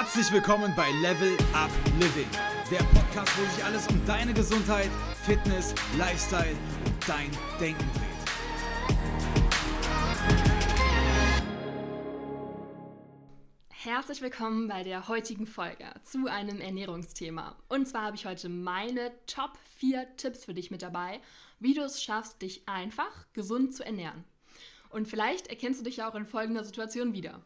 Herzlich willkommen bei Level Up Living, der Podcast, wo sich alles um deine Gesundheit, Fitness, Lifestyle und dein Denken dreht. Herzlich willkommen bei der heutigen Folge zu einem Ernährungsthema. Und zwar habe ich heute meine Top 4 Tipps für dich mit dabei, wie du es schaffst, dich einfach gesund zu ernähren. Und vielleicht erkennst du dich ja auch in folgender Situation wieder.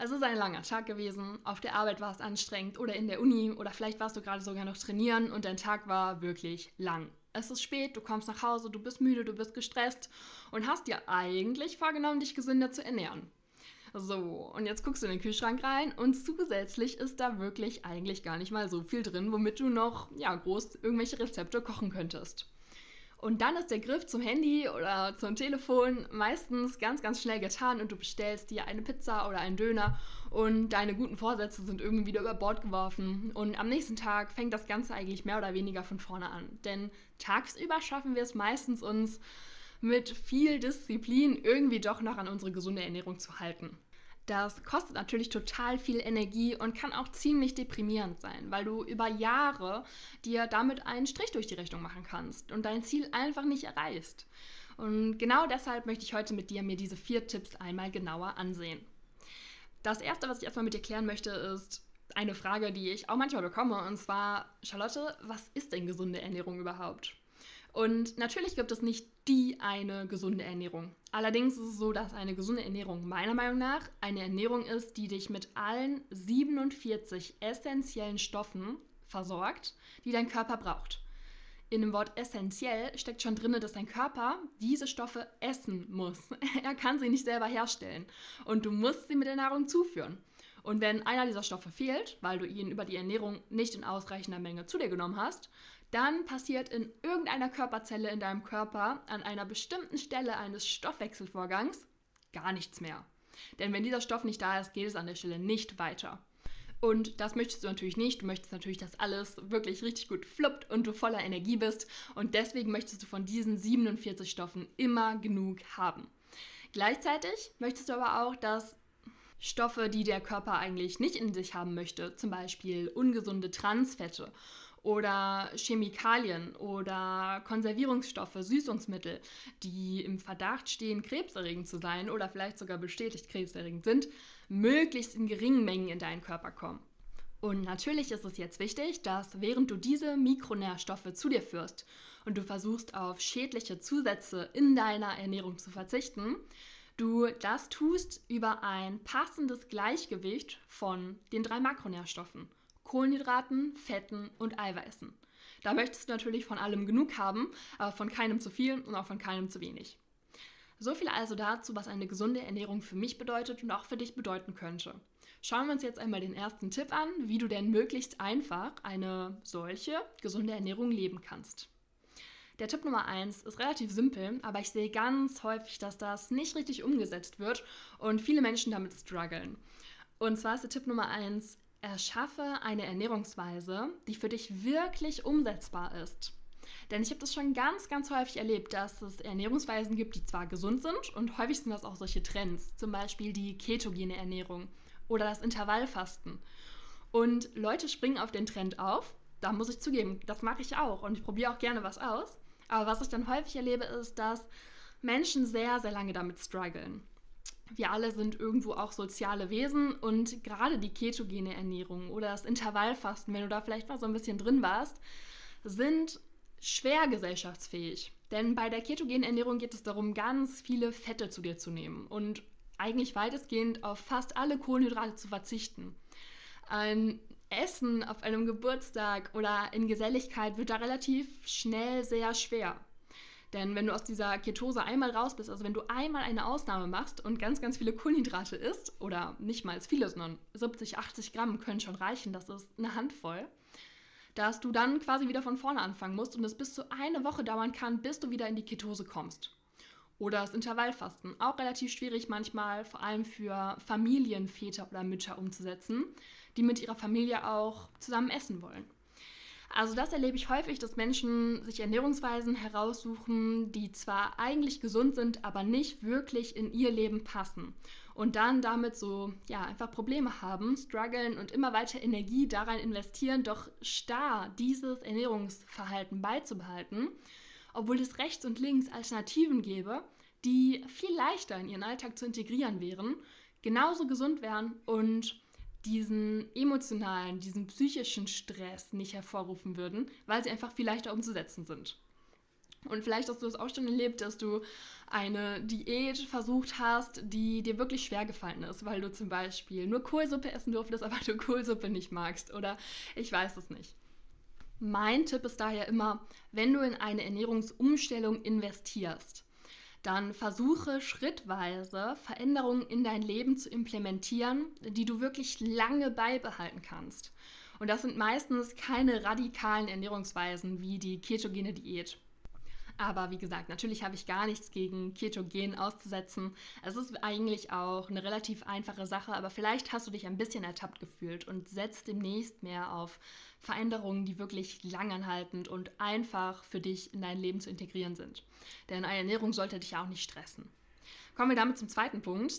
Es ist ein langer Tag gewesen, auf der Arbeit war es anstrengend oder in der Uni oder vielleicht warst du gerade sogar noch trainieren und dein Tag war wirklich lang. Es ist spät, du kommst nach Hause, du bist müde, du bist gestresst und hast dir eigentlich vorgenommen, dich gesünder zu ernähren. So, und jetzt guckst du in den Kühlschrank rein und zusätzlich ist da wirklich eigentlich gar nicht mal so viel drin, womit du noch, ja, groß irgendwelche Rezepte kochen könntest. Und dann ist der Griff zum Handy oder zum Telefon meistens ganz, ganz schnell getan und du bestellst dir eine Pizza oder einen Döner und deine guten Vorsätze sind irgendwie wieder über Bord geworfen. Und am nächsten Tag fängt das Ganze eigentlich mehr oder weniger von vorne an. Denn tagsüber schaffen wir es meistens uns mit viel Disziplin irgendwie doch noch an unsere gesunde Ernährung zu halten. Das kostet natürlich total viel Energie und kann auch ziemlich deprimierend sein, weil du über Jahre dir damit einen Strich durch die Rechnung machen kannst und dein Ziel einfach nicht erreichst. Und genau deshalb möchte ich heute mit dir mir diese vier Tipps einmal genauer ansehen. Das erste, was ich erstmal mit dir klären möchte, ist eine Frage, die ich auch manchmal bekomme, und zwar, Charlotte, was ist denn gesunde Ernährung überhaupt? Und natürlich gibt es nicht die eine gesunde Ernährung. Allerdings ist es so, dass eine gesunde Ernährung meiner Meinung nach eine Ernährung ist, die dich mit allen 47 essentiellen Stoffen versorgt, die dein Körper braucht. In dem Wort essentiell steckt schon drin, dass dein Körper diese Stoffe essen muss. Er kann sie nicht selber herstellen und du musst sie mit der Nahrung zuführen. Und wenn einer dieser Stoffe fehlt, weil du ihn über die Ernährung nicht in ausreichender Menge zu dir genommen hast, dann passiert in irgendeiner Körperzelle in deinem Körper an einer bestimmten Stelle eines Stoffwechselvorgangs gar nichts mehr. Denn wenn dieser Stoff nicht da ist, geht es an der Stelle nicht weiter. Und das möchtest du natürlich nicht. Du möchtest natürlich, dass alles wirklich richtig gut fluppt und du voller Energie bist. Und deswegen möchtest du von diesen 47 Stoffen immer genug haben. Gleichzeitig möchtest du aber auch, dass Stoffe, die der Körper eigentlich nicht in sich haben möchte, zum Beispiel ungesunde Transfette oder Chemikalien oder Konservierungsstoffe, Süßungsmittel, die im Verdacht stehen, krebserregend zu sein oder vielleicht sogar bestätigt krebserregend sind, möglichst in geringen Mengen in deinen Körper kommen. Und natürlich ist es jetzt wichtig, dass während du diese Mikronährstoffe zu dir führst und du versuchst auf schädliche Zusätze in deiner Ernährung zu verzichten, du das tust über ein passendes Gleichgewicht von den drei Makronährstoffen. Kohlenhydraten, Fetten und Eiweißen. Da möchtest du natürlich von allem genug haben, aber von keinem zu viel und auch von keinem zu wenig. So viel also dazu, was eine gesunde Ernährung für mich bedeutet und auch für dich bedeuten könnte. Schauen wir uns jetzt einmal den ersten Tipp an, wie du denn möglichst einfach eine solche gesunde Ernährung leben kannst. Der Tipp Nummer 1 ist relativ simpel, aber ich sehe ganz häufig, dass das nicht richtig umgesetzt wird und viele Menschen damit strugglen. Und zwar ist der Tipp Nummer 1, Erschaffe eine Ernährungsweise, die für dich wirklich umsetzbar ist. Denn ich habe das schon ganz, ganz häufig erlebt, dass es Ernährungsweisen gibt, die zwar gesund sind und häufig sind das auch solche Trends, zum Beispiel die ketogene Ernährung oder das Intervallfasten. Und Leute springen auf den Trend auf, da muss ich zugeben, das mache ich auch und ich probiere auch gerne was aus. Aber was ich dann häufig erlebe, ist, dass Menschen sehr, sehr lange damit strugglen wir alle sind irgendwo auch soziale Wesen und gerade die ketogene Ernährung oder das Intervallfasten, wenn du da vielleicht mal so ein bisschen drin warst, sind schwer gesellschaftsfähig. Denn bei der ketogenen Ernährung geht es darum, ganz viele Fette zu dir zu nehmen und eigentlich weitestgehend auf fast alle Kohlenhydrate zu verzichten. Ein Essen auf einem Geburtstag oder in Geselligkeit wird da relativ schnell sehr schwer. Denn wenn du aus dieser Ketose einmal raus bist, also wenn du einmal eine Ausnahme machst und ganz, ganz viele Kohlenhydrate isst, oder nicht mal viele, sondern 70, 80 Gramm können schon reichen, das ist eine Handvoll, dass du dann quasi wieder von vorne anfangen musst und es bis zu eine Woche dauern kann, bis du wieder in die Ketose kommst. Oder das Intervallfasten, auch relativ schwierig manchmal, vor allem für Familienväter oder Mütter umzusetzen, die mit ihrer Familie auch zusammen essen wollen. Also das erlebe ich häufig, dass Menschen sich Ernährungsweisen heraussuchen, die zwar eigentlich gesund sind, aber nicht wirklich in ihr Leben passen. und dann damit so, ja, einfach Probleme haben, strugglen und immer weiter Energie daran investieren, doch starr dieses Ernährungsverhalten beizubehalten, obwohl es rechts und links Alternativen gäbe, die viel leichter in ihren Alltag zu integrieren wären, genauso gesund wären und diesen emotionalen, diesen psychischen Stress nicht hervorrufen würden, weil sie einfach viel leichter umzusetzen sind. Und vielleicht hast du es auch schon erlebt, dass du eine Diät versucht hast, die dir wirklich schwer gefallen ist, weil du zum Beispiel nur Kohlsuppe essen durftest, aber du Kohlsuppe nicht magst oder ich weiß es nicht. Mein Tipp ist daher immer, wenn du in eine Ernährungsumstellung investierst, dann versuche schrittweise Veränderungen in dein Leben zu implementieren, die du wirklich lange beibehalten kannst. Und das sind meistens keine radikalen Ernährungsweisen wie die ketogene Diät. Aber wie gesagt, natürlich habe ich gar nichts gegen Ketogen auszusetzen. Es ist eigentlich auch eine relativ einfache Sache, aber vielleicht hast du dich ein bisschen ertappt gefühlt und setzt demnächst mehr auf Veränderungen, die wirklich langanhaltend und einfach für dich in dein Leben zu integrieren sind. Denn eine Ernährung sollte dich ja auch nicht stressen. Kommen wir damit zum zweiten Punkt.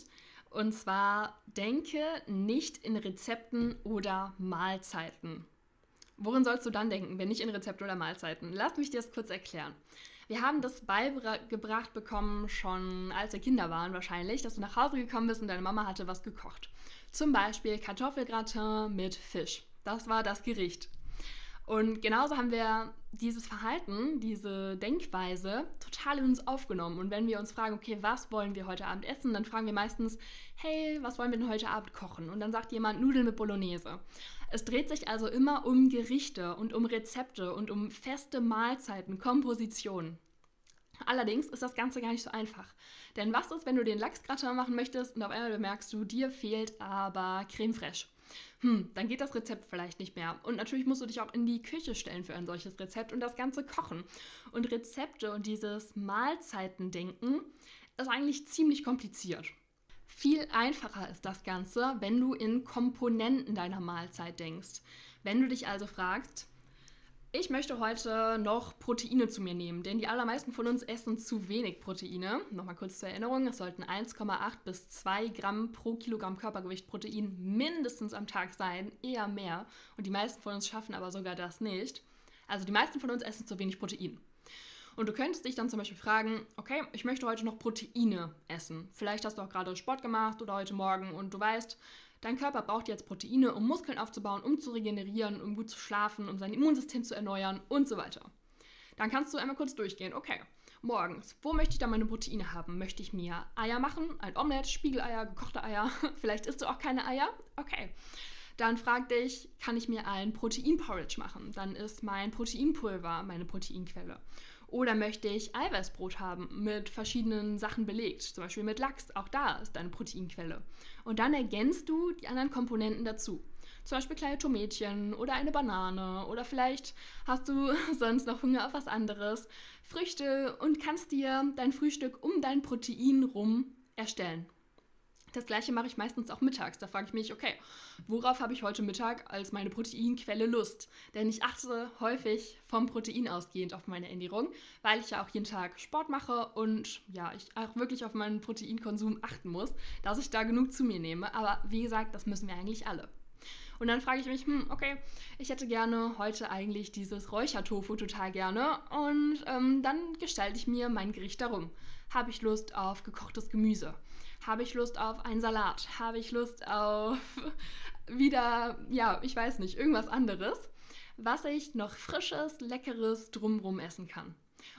Und zwar denke nicht in Rezepten oder Mahlzeiten. Worin sollst du dann denken, wenn nicht in Rezepte oder Mahlzeiten? Lass mich dir das kurz erklären. Wir haben das beigebracht bekommen, schon als wir Kinder waren wahrscheinlich, dass du nach Hause gekommen bist und deine Mama hatte was gekocht. Zum Beispiel Kartoffelgratin mit Fisch. Das war das Gericht. Und genauso haben wir dieses Verhalten, diese Denkweise total in uns aufgenommen. Und wenn wir uns fragen, okay, was wollen wir heute Abend essen, dann fragen wir meistens, hey, was wollen wir denn heute Abend kochen? Und dann sagt jemand Nudeln mit Bolognese. Es dreht sich also immer um Gerichte und um Rezepte und um feste Mahlzeiten, Kompositionen. Allerdings ist das Ganze gar nicht so einfach. Denn was ist, wenn du den Lachsgratin machen möchtest und auf einmal bemerkst du, dir fehlt aber Creme fraiche? Hm, dann geht das Rezept vielleicht nicht mehr. Und natürlich musst du dich auch in die Küche stellen für ein solches Rezept und das Ganze kochen. Und Rezepte und dieses Mahlzeitendenken ist eigentlich ziemlich kompliziert. Viel einfacher ist das Ganze, wenn du in Komponenten deiner Mahlzeit denkst. Wenn du dich also fragst, ich möchte heute noch Proteine zu mir nehmen, denn die allermeisten von uns essen zu wenig Proteine. Nochmal kurz zur Erinnerung, es sollten 1,8 bis 2 Gramm pro Kilogramm Körpergewicht Protein mindestens am Tag sein, eher mehr. Und die meisten von uns schaffen aber sogar das nicht. Also die meisten von uns essen zu wenig Protein. Und du könntest dich dann zum Beispiel fragen, okay, ich möchte heute noch Proteine essen. Vielleicht hast du auch gerade Sport gemacht oder heute Morgen und du weißt, dein Körper braucht jetzt Proteine, um Muskeln aufzubauen, um zu regenerieren, um gut zu schlafen, um sein Immunsystem zu erneuern und so weiter. Dann kannst du einmal kurz durchgehen, okay, morgens, wo möchte ich da meine Proteine haben? Möchte ich mir Eier machen, ein Omelett, Spiegeleier, gekochte Eier? Vielleicht isst du auch keine Eier? Okay. Dann frag dich, kann ich mir ein Proteinporridge machen? Dann ist mein Proteinpulver meine Proteinquelle. Oder möchte ich Eiweißbrot haben mit verschiedenen Sachen belegt, zum Beispiel mit Lachs. Auch da ist eine Proteinquelle. Und dann ergänzt du die anderen Komponenten dazu. Zum Beispiel kleine Tomätchen oder eine Banane oder vielleicht hast du sonst noch Hunger auf was anderes. Früchte und kannst dir dein Frühstück um dein Protein rum erstellen. Das gleiche mache ich meistens auch mittags. Da frage ich mich, okay, worauf habe ich heute Mittag als meine Proteinquelle Lust? Denn ich achte häufig vom Protein ausgehend auf meine Ernährung, weil ich ja auch jeden Tag Sport mache und ja, ich auch wirklich auf meinen Proteinkonsum achten muss, dass ich da genug zu mir nehme. Aber wie gesagt, das müssen wir eigentlich alle. Und dann frage ich mich, hm, okay, ich hätte gerne heute eigentlich dieses Räuchertofu total gerne. Und ähm, dann gestalte ich mir mein Gericht darum. Habe ich Lust auf gekochtes Gemüse? Habe ich Lust auf einen Salat? Habe ich Lust auf wieder, ja, ich weiß nicht, irgendwas anderes, was ich noch frisches, leckeres drumrum essen kann.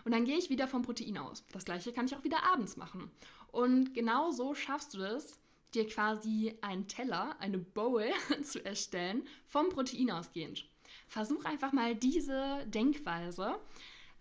Und dann gehe ich wieder vom Protein aus. Das gleiche kann ich auch wieder abends machen. Und genau so schaffst du es, dir quasi einen Teller, eine Bowl zu erstellen, vom Protein ausgehend. Versuch einfach mal diese Denkweise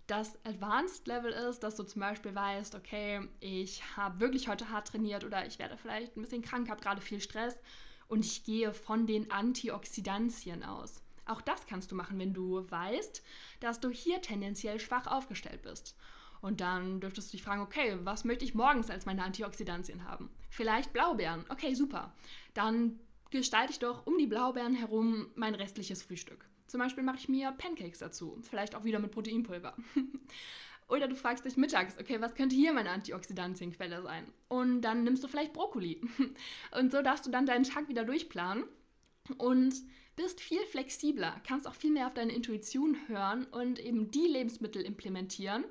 das Advanced Level ist, dass du zum Beispiel weißt, okay, ich habe wirklich heute hart trainiert oder ich werde vielleicht ein bisschen krank, habe gerade viel Stress und ich gehe von den Antioxidantien aus. Auch das kannst du machen, wenn du weißt, dass du hier tendenziell schwach aufgestellt bist. Und dann dürftest du dich fragen, okay, was möchte ich morgens als meine Antioxidantien haben? Vielleicht Blaubeeren. Okay, super. Dann gestalte ich doch um die Blaubeeren herum mein restliches Frühstück. Zum Beispiel mache ich mir Pancakes dazu, vielleicht auch wieder mit Proteinpulver. Oder du fragst dich mittags, okay, was könnte hier meine Antioxidantienquelle sein? Und dann nimmst du vielleicht Brokkoli. Und so darfst du dann deinen Tag wieder durchplanen und bist viel flexibler, kannst auch viel mehr auf deine Intuition hören und eben die Lebensmittel implementieren,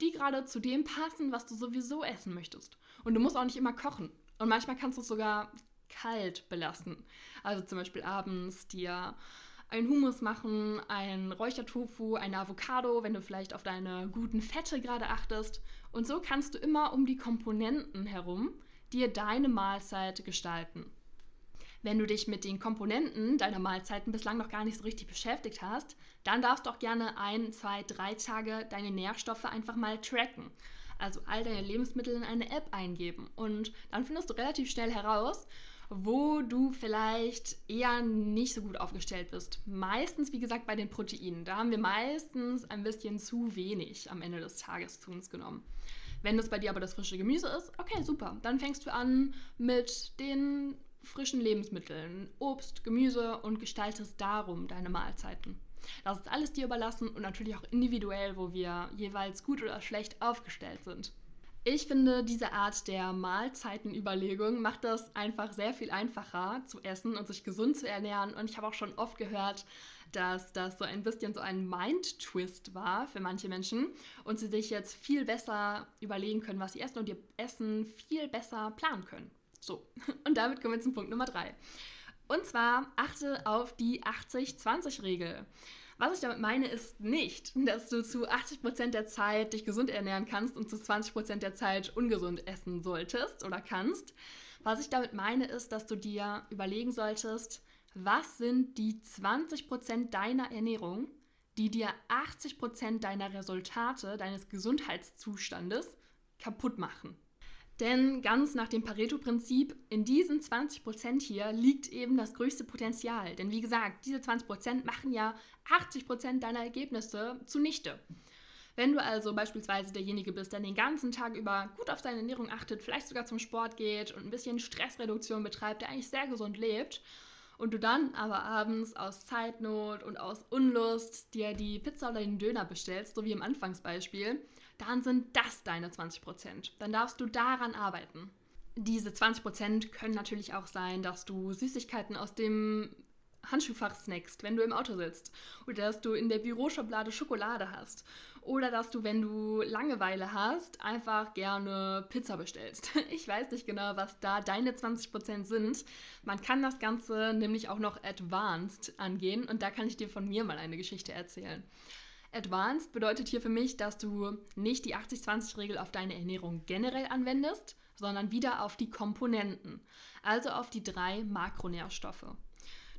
die gerade zu dem passen, was du sowieso essen möchtest. Und du musst auch nicht immer kochen. Und manchmal kannst du es sogar kalt belassen. Also zum Beispiel abends dir ein Hummus machen, ein Räuchertofu, eine Avocado, wenn du vielleicht auf deine guten Fette gerade achtest. Und so kannst du immer um die Komponenten herum dir deine Mahlzeit gestalten. Wenn du dich mit den Komponenten deiner Mahlzeiten bislang noch gar nicht so richtig beschäftigt hast, dann darfst du auch gerne ein, zwei, drei Tage deine Nährstoffe einfach mal tracken. Also all deine Lebensmittel in eine App eingeben. Und dann findest du relativ schnell heraus, wo du vielleicht eher nicht so gut aufgestellt bist. Meistens, wie gesagt, bei den Proteinen. Da haben wir meistens ein bisschen zu wenig am Ende des Tages zu uns genommen. Wenn das bei dir aber das frische Gemüse ist, okay, super. Dann fängst du an mit den frischen Lebensmitteln, Obst, Gemüse und gestaltest darum deine Mahlzeiten. Das ist alles dir überlassen und natürlich auch individuell, wo wir jeweils gut oder schlecht aufgestellt sind. Ich finde, diese Art der Mahlzeitenüberlegung macht das einfach sehr viel einfacher zu essen und sich gesund zu ernähren. Und ich habe auch schon oft gehört, dass das so ein bisschen so ein Mind-Twist war für manche Menschen und sie sich jetzt viel besser überlegen können, was sie essen und ihr Essen viel besser planen können. So, und damit kommen wir zum Punkt Nummer drei. Und zwar achte auf die 80-20-Regel. Was ich damit meine, ist nicht, dass du zu 80% der Zeit dich gesund ernähren kannst und zu 20% der Zeit ungesund essen solltest oder kannst. Was ich damit meine, ist, dass du dir überlegen solltest, was sind die 20% deiner Ernährung, die dir 80% deiner Resultate, deines Gesundheitszustandes kaputt machen. Denn ganz nach dem Pareto-Prinzip, in diesen 20% hier liegt eben das größte Potenzial. Denn wie gesagt, diese 20% machen ja 80% deiner Ergebnisse zunichte. Wenn du also beispielsweise derjenige bist, der den ganzen Tag über gut auf seine Ernährung achtet, vielleicht sogar zum Sport geht und ein bisschen Stressreduktion betreibt, der eigentlich sehr gesund lebt, und du dann aber abends aus Zeitnot und aus Unlust dir die Pizza oder den Döner bestellst, so wie im Anfangsbeispiel, dann sind das deine 20%. Dann darfst du daran arbeiten. Diese 20% können natürlich auch sein, dass du Süßigkeiten aus dem Handschuhfach snackst, wenn du im Auto sitzt. Oder dass du in der Büroschublade Schokolade hast. Oder dass du, wenn du Langeweile hast, einfach gerne Pizza bestellst. Ich weiß nicht genau, was da deine 20% sind. Man kann das Ganze nämlich auch noch advanced angehen und da kann ich dir von mir mal eine Geschichte erzählen. Advanced bedeutet hier für mich, dass du nicht die 80-20-Regel auf deine Ernährung generell anwendest, sondern wieder auf die Komponenten, also auf die drei Makronährstoffe.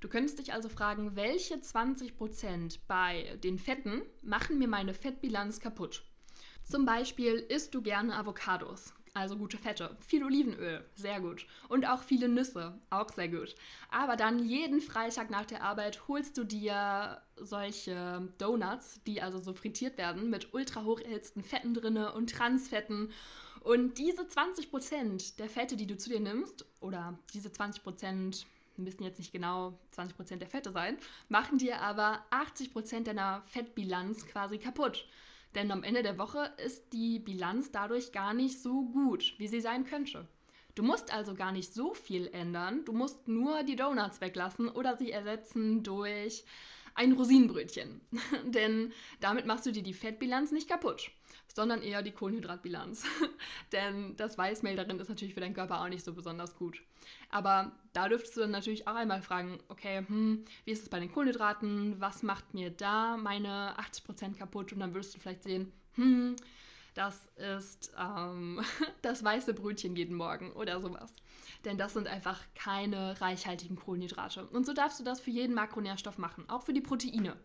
Du könntest dich also fragen, welche 20% bei den Fetten machen mir meine Fettbilanz kaputt? Zum Beispiel isst du gerne Avocados, also gute Fette, viel Olivenöl, sehr gut. Und auch viele Nüsse, auch sehr gut. Aber dann jeden Freitag nach der Arbeit holst du dir solche Donuts, die also so frittiert werden, mit ultra hoch erhitzten Fetten drinne und Transfetten. Und diese 20% der Fette, die du zu dir nimmst, oder diese 20% müssen jetzt nicht genau 20% der Fette sein, machen dir aber 80% deiner Fettbilanz quasi kaputt. Denn am Ende der Woche ist die Bilanz dadurch gar nicht so gut, wie sie sein könnte. Du musst also gar nicht so viel ändern, du musst nur die Donuts weglassen oder sie ersetzen durch ein Rosinenbrötchen. Denn damit machst du dir die Fettbilanz nicht kaputt sondern eher die Kohlenhydratbilanz. Denn das Weißmehl darin ist natürlich für deinen Körper auch nicht so besonders gut. Aber da dürftest du dann natürlich auch einmal fragen, okay, hm, wie ist es bei den Kohlenhydraten? Was macht mir da meine 80% kaputt? Und dann würdest du vielleicht sehen, hm, das ist ähm, das weiße Brötchen jeden Morgen oder sowas. Denn das sind einfach keine reichhaltigen Kohlenhydrate. Und so darfst du das für jeden Makronährstoff machen, auch für die Proteine.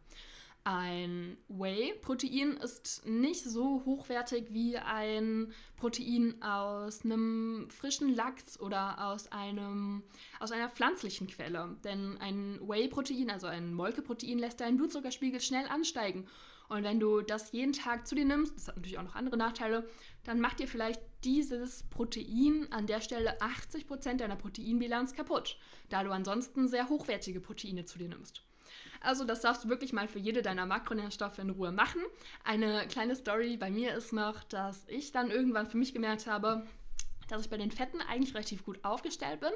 Ein Whey-Protein ist nicht so hochwertig wie ein Protein aus einem frischen Lachs oder aus, einem, aus einer pflanzlichen Quelle. Denn ein Whey-Protein, also ein Molkeprotein, lässt deinen Blutzuckerspiegel schnell ansteigen. Und wenn du das jeden Tag zu dir nimmst, das hat natürlich auch noch andere Nachteile, dann macht dir vielleicht dieses Protein an der Stelle 80% deiner Proteinbilanz kaputt, da du ansonsten sehr hochwertige Proteine zu dir nimmst. Also das darfst du wirklich mal für jede deiner Makronährstoffe in Ruhe machen. Eine kleine Story bei mir ist noch, dass ich dann irgendwann für mich gemerkt habe, dass ich bei den Fetten eigentlich relativ gut aufgestellt bin.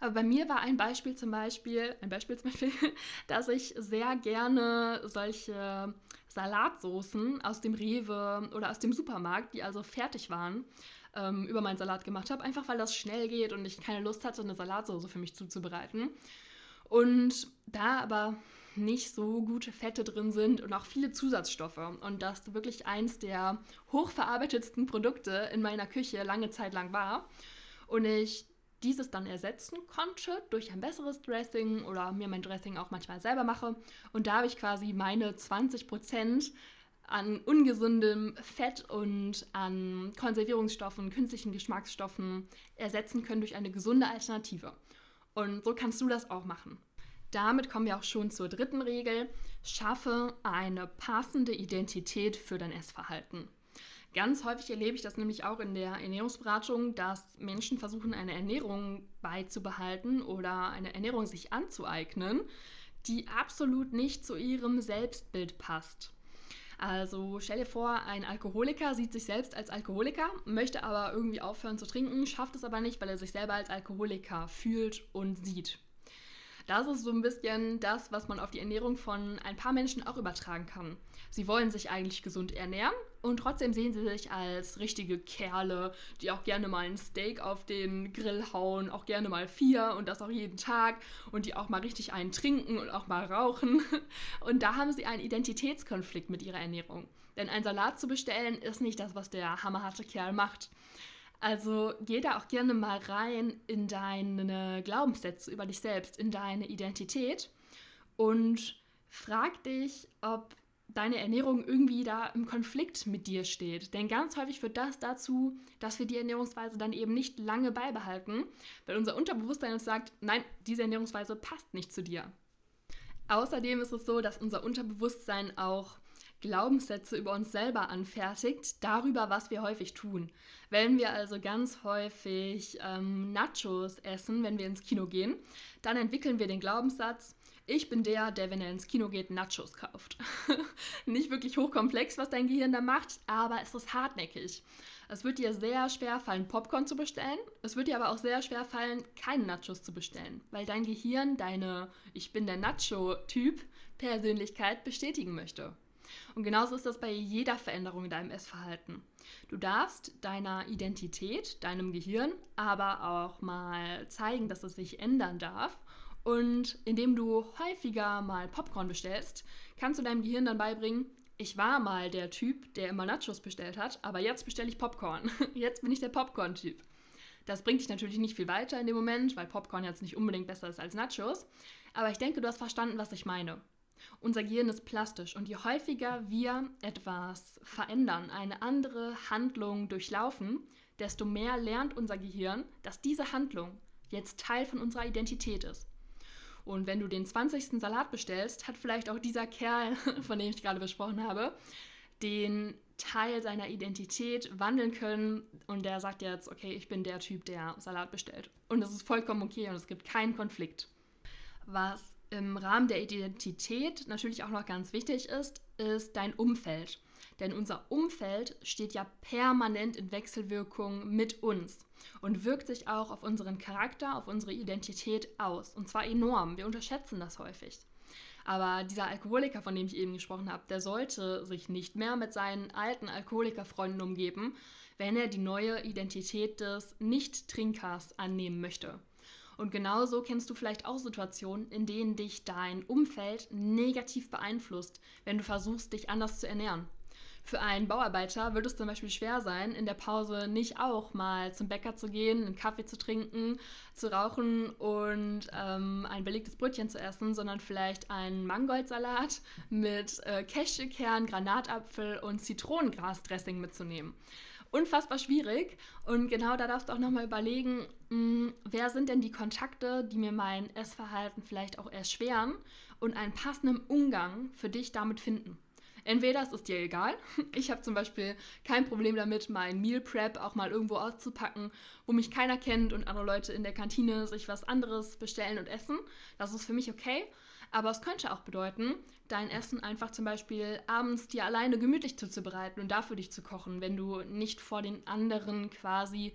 Aber bei mir war ein Beispiel zum Beispiel, ein Beispiel zum Beispiel, dass ich sehr gerne solche Salatsoßen aus dem Rewe oder aus dem Supermarkt, die also fertig waren, ähm, über meinen Salat gemacht habe, einfach weil das schnell geht und ich keine Lust hatte, eine Salatsoße für mich zuzubereiten. Und da aber nicht so gute Fette drin sind und auch viele Zusatzstoffe und das wirklich eins der hochverarbeitetsten Produkte in meiner Küche lange Zeit lang war und ich dieses dann ersetzen konnte durch ein besseres Dressing oder mir mein Dressing auch manchmal selber mache. Und da habe ich quasi meine 20% an ungesundem Fett und an Konservierungsstoffen, künstlichen Geschmacksstoffen ersetzen können durch eine gesunde Alternative. Und so kannst du das auch machen. Damit kommen wir auch schon zur dritten Regel. Schaffe eine passende Identität für dein Essverhalten. Ganz häufig erlebe ich das nämlich auch in der Ernährungsberatung, dass Menschen versuchen, eine Ernährung beizubehalten oder eine Ernährung sich anzueignen, die absolut nicht zu ihrem Selbstbild passt. Also stell dir vor, ein Alkoholiker sieht sich selbst als Alkoholiker, möchte aber irgendwie aufhören zu trinken, schafft es aber nicht, weil er sich selber als Alkoholiker fühlt und sieht. Das ist so ein bisschen das, was man auf die Ernährung von ein paar Menschen auch übertragen kann. Sie wollen sich eigentlich gesund ernähren und trotzdem sehen sie sich als richtige Kerle, die auch gerne mal ein Steak auf den Grill hauen, auch gerne mal vier und das auch jeden Tag und die auch mal richtig einen trinken und auch mal rauchen. Und da haben sie einen Identitätskonflikt mit ihrer Ernährung. Denn ein Salat zu bestellen ist nicht das, was der hammerharte Kerl macht. Also geh da auch gerne mal rein in deine Glaubenssätze über dich selbst, in deine Identität und frag dich, ob deine Ernährung irgendwie da im Konflikt mit dir steht. Denn ganz häufig führt das dazu, dass wir die Ernährungsweise dann eben nicht lange beibehalten, weil unser Unterbewusstsein uns sagt, nein, diese Ernährungsweise passt nicht zu dir. Außerdem ist es so, dass unser Unterbewusstsein auch Glaubenssätze über uns selber anfertigt, darüber, was wir häufig tun. Wenn wir also ganz häufig ähm, Nachos essen, wenn wir ins Kino gehen, dann entwickeln wir den Glaubenssatz, ich bin der, der, wenn er ins Kino geht, Nachos kauft. Nicht wirklich hochkomplex, was dein Gehirn da macht, aber es ist hartnäckig. Es wird dir sehr schwer fallen, Popcorn zu bestellen. Es wird dir aber auch sehr schwer fallen, keine Nachos zu bestellen, weil dein Gehirn deine Ich bin der Nacho-Typ Persönlichkeit bestätigen möchte. Und genauso ist das bei jeder Veränderung in deinem Essverhalten. Du darfst deiner Identität, deinem Gehirn, aber auch mal zeigen, dass es sich ändern darf. Und indem du häufiger mal Popcorn bestellst, kannst du deinem Gehirn dann beibringen, ich war mal der Typ, der immer Nachos bestellt hat, aber jetzt bestelle ich Popcorn. Jetzt bin ich der Popcorn-Typ. Das bringt dich natürlich nicht viel weiter in dem Moment, weil Popcorn jetzt nicht unbedingt besser ist als Nachos. Aber ich denke, du hast verstanden, was ich meine. Unser Gehirn ist plastisch und je häufiger wir etwas verändern, eine andere Handlung durchlaufen, desto mehr lernt unser Gehirn, dass diese Handlung jetzt Teil von unserer Identität ist. Und wenn du den 20. Salat bestellst, hat vielleicht auch dieser Kerl, von dem ich gerade besprochen habe, den Teil seiner Identität wandeln können und der sagt jetzt, okay, ich bin der Typ, der Salat bestellt. Und das ist vollkommen okay und es gibt keinen Konflikt. Was im Rahmen der Identität natürlich auch noch ganz wichtig ist, ist dein Umfeld. Denn unser Umfeld steht ja permanent in Wechselwirkung mit uns und wirkt sich auch auf unseren Charakter, auf unsere Identität aus. Und zwar enorm. Wir unterschätzen das häufig. Aber dieser Alkoholiker, von dem ich eben gesprochen habe, der sollte sich nicht mehr mit seinen alten Alkoholikerfreunden umgeben, wenn er die neue Identität des Nicht-Trinkers annehmen möchte. Und genauso kennst du vielleicht auch Situationen, in denen dich dein Umfeld negativ beeinflusst, wenn du versuchst, dich anders zu ernähren. Für einen Bauarbeiter würde es zum Beispiel schwer sein, in der Pause nicht auch mal zum Bäcker zu gehen, einen Kaffee zu trinken, zu rauchen und ähm, ein belegtes Brötchen zu essen, sondern vielleicht einen Mangoldsalat mit äh, Cashewkern, Granatapfel und Zitronengrasdressing mitzunehmen unfassbar schwierig. Und genau da darfst du auch nochmal überlegen, mh, hm, wer sind denn die Kontakte, die mir mein Essverhalten vielleicht auch erschweren und einen passenden Umgang für dich damit finden. Entweder es ist dir egal. Ich habe zum Beispiel kein Problem damit, mein Meal Prep auch mal irgendwo auszupacken, wo mich keiner kennt und andere Leute in der Kantine sich was anderes bestellen und essen. Das ist für mich okay. Aber es könnte auch bedeuten, dein Essen einfach zum Beispiel abends dir alleine gemütlich zuzubereiten und dafür dich zu kochen, wenn du nicht vor den anderen quasi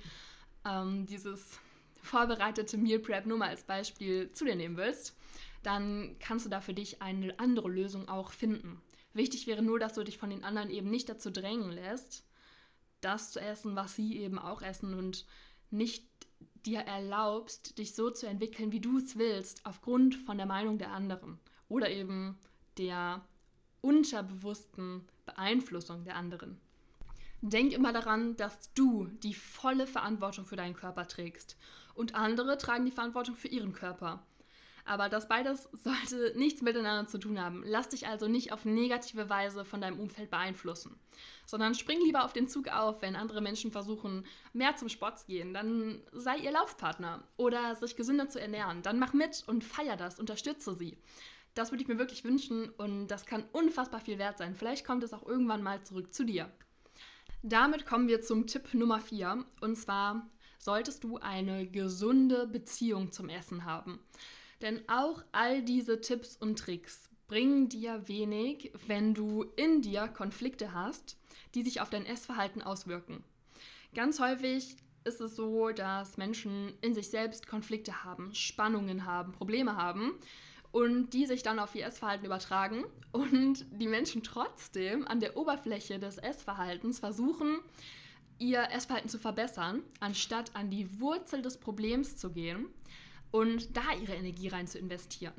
ähm, dieses vorbereitete Meal Prep nur mal als Beispiel zu dir nehmen willst, dann kannst du da für dich eine andere Lösung auch finden. Wichtig wäre nur, dass du dich von den anderen eben nicht dazu drängen lässt, das zu essen, was sie eben auch essen und nicht dir erlaubst, dich so zu entwickeln, wie du es willst, aufgrund von der Meinung der anderen oder eben der unterbewussten Beeinflussung der anderen. Denk immer daran, dass du die volle Verantwortung für deinen Körper trägst und andere tragen die Verantwortung für ihren Körper. Aber das beides sollte nichts miteinander zu tun haben. Lass dich also nicht auf negative Weise von deinem Umfeld beeinflussen, sondern spring lieber auf den Zug auf, wenn andere Menschen versuchen, mehr zum Sport zu gehen. Dann sei ihr Laufpartner oder sich gesünder zu ernähren. Dann mach mit und feier das, unterstütze sie. Das würde ich mir wirklich wünschen und das kann unfassbar viel wert sein. Vielleicht kommt es auch irgendwann mal zurück zu dir. Damit kommen wir zum Tipp Nummer 4 und zwar solltest du eine gesunde Beziehung zum Essen haben. Denn auch all diese Tipps und Tricks bringen dir wenig, wenn du in dir Konflikte hast, die sich auf dein Essverhalten auswirken. Ganz häufig ist es so, dass Menschen in sich selbst Konflikte haben, Spannungen haben, Probleme haben und die sich dann auf ihr Essverhalten übertragen und die Menschen trotzdem an der Oberfläche des Essverhaltens versuchen, ihr Essverhalten zu verbessern, anstatt an die Wurzel des Problems zu gehen und da ihre Energie rein zu investieren.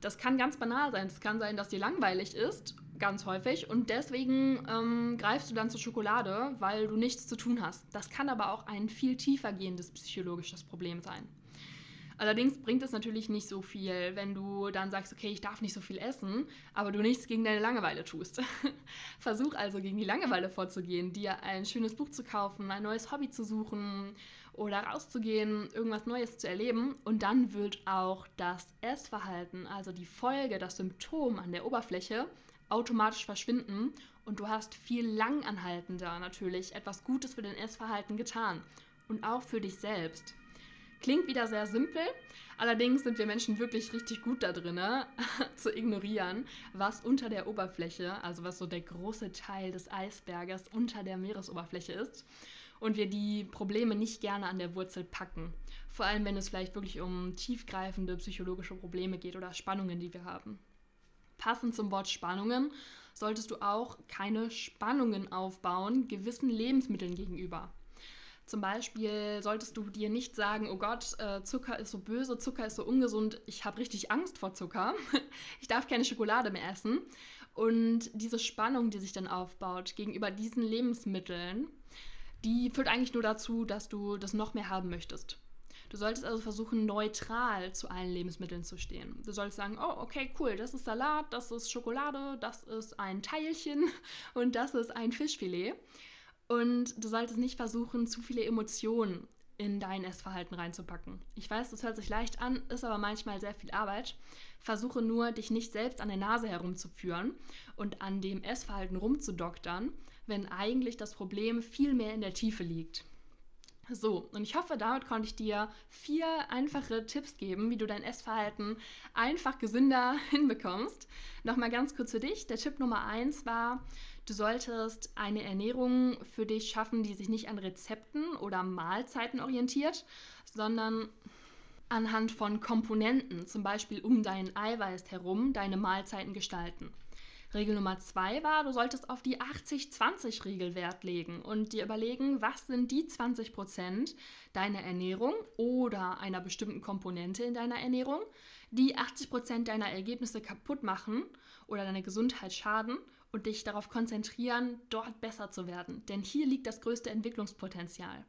Das kann ganz banal sein. Es kann sein, dass dir langweilig ist, ganz häufig, und deswegen ähm, greifst du dann zur Schokolade, weil du nichts zu tun hast. Das kann aber auch ein viel tiefer gehendes psychologisches Problem sein. Allerdings bringt es natürlich nicht so viel, wenn du dann sagst, okay, ich darf nicht so viel essen, aber du nichts gegen deine Langeweile tust. Versuch also gegen die Langeweile vorzugehen, dir ein schönes Buch zu kaufen, ein neues Hobby zu suchen oder rauszugehen, irgendwas Neues zu erleben. Und dann wird auch das Essverhalten, also die Folge, das Symptom an der Oberfläche, automatisch verschwinden und du hast viel langanhaltender natürlich etwas Gutes für dein Essverhalten getan und auch für dich selbst. Klingt wieder sehr simpel, allerdings sind wir Menschen wirklich richtig gut da drin, zu ignorieren, was unter der Oberfläche, also was so der große Teil des Eisberges unter der Meeresoberfläche ist und wir die Probleme nicht gerne an der Wurzel packen. Vor allem, wenn es vielleicht wirklich um tiefgreifende psychologische Probleme geht oder Spannungen, die wir haben. Passend zum Wort Spannungen solltest du auch keine Spannungen aufbauen gewissen Lebensmitteln gegenüber. Zum Beispiel solltest du dir nicht sagen, oh Gott, äh, Zucker ist so böse, Zucker ist so ungesund, ich habe richtig Angst vor Zucker, ich darf keine Schokolade mehr essen. Und diese Spannung, die sich dann aufbaut gegenüber diesen Lebensmitteln, die führt eigentlich nur dazu, dass du das noch mehr haben möchtest. Du solltest also versuchen, neutral zu allen Lebensmitteln zu stehen. Du solltest sagen, oh, okay, cool, das ist Salat, das ist Schokolade, das ist ein Teilchen und das ist ein Fischfilet. Und du solltest nicht versuchen, zu viele Emotionen in dein Essverhalten reinzupacken. Ich weiß, das hört sich leicht an, ist aber manchmal sehr viel Arbeit. Versuche nur, dich nicht selbst an der Nase herumzuführen und an dem Essverhalten rumzudoktern, wenn eigentlich das Problem viel mehr in der Tiefe liegt. So, und ich hoffe, damit konnte ich dir vier einfache Tipps geben, wie du dein Essverhalten einfach gesünder hinbekommst. Nochmal ganz kurz für dich. Der Tipp Nummer eins war, du solltest eine Ernährung für dich schaffen, die sich nicht an Rezepten oder Mahlzeiten orientiert, sondern anhand von Komponenten, zum Beispiel um dein Eiweiß herum, deine Mahlzeiten gestalten. Regel Nummer zwei war, du solltest auf die 80-20-Regel Wert legen und dir überlegen, was sind die 20 Prozent deiner Ernährung oder einer bestimmten Komponente in deiner Ernährung, die 80 Prozent deiner Ergebnisse kaputt machen oder deine Gesundheit schaden und dich darauf konzentrieren, dort besser zu werden. Denn hier liegt das größte Entwicklungspotenzial.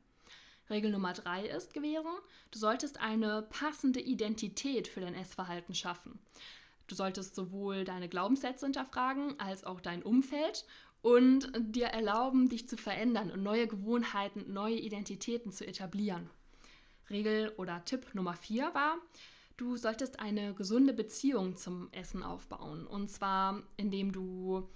Regel Nummer drei ist gewesen, du solltest eine passende Identität für dein Essverhalten schaffen. Du solltest sowohl deine Glaubenssätze hinterfragen als auch dein Umfeld und dir erlauben, dich zu verändern und neue Gewohnheiten, neue Identitäten zu etablieren. Regel oder Tipp Nummer vier war, du solltest eine gesunde Beziehung zum Essen aufbauen. Und zwar, indem du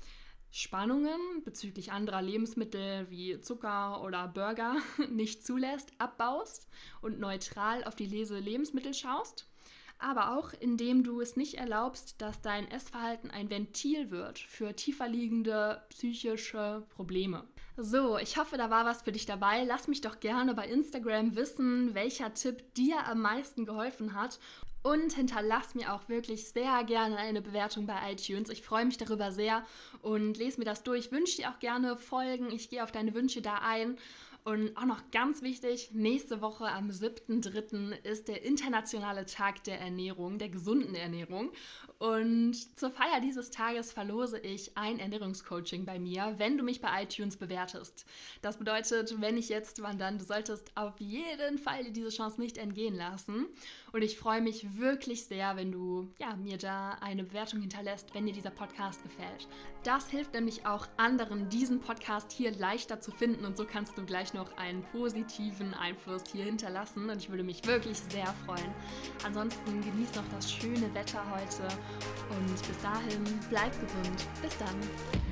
Spannungen bezüglich anderer Lebensmittel wie Zucker oder Burger nicht zulässt, abbaust und neutral auf die Lese Lebensmittel schaust, aber auch indem du es nicht erlaubst, dass dein Essverhalten ein Ventil wird für tiefer liegende psychische Probleme. So, ich hoffe, da war was für dich dabei. Lass mich doch gerne bei Instagram wissen, welcher Tipp dir am meisten geholfen hat und hinterlass mir auch wirklich sehr gerne eine Bewertung bei iTunes. Ich freue mich darüber sehr und lese mir das durch. Wünsche dir auch gerne Folgen. Ich gehe auf deine Wünsche da ein. Und auch noch ganz wichtig, nächste Woche am 7.3. ist der internationale Tag der Ernährung, der gesunden Ernährung. Und zur Feier dieses Tages verlose ich ein Ernährungscoaching bei mir, wenn du mich bei iTunes bewertest. Das bedeutet, wenn ich jetzt wandern, du solltest auf jeden Fall dir diese Chance nicht entgehen lassen. Und ich freue mich wirklich sehr, wenn du ja, mir da eine Bewertung hinterlässt, wenn dir dieser Podcast gefällt. Das hilft nämlich auch anderen, diesen Podcast hier leichter zu finden und so kannst du gleich noch einen positiven Einfluss hier hinterlassen und ich würde mich wirklich sehr freuen. Ansonsten genieß noch das schöne Wetter heute und bis dahin bleib gesund. Bis dann.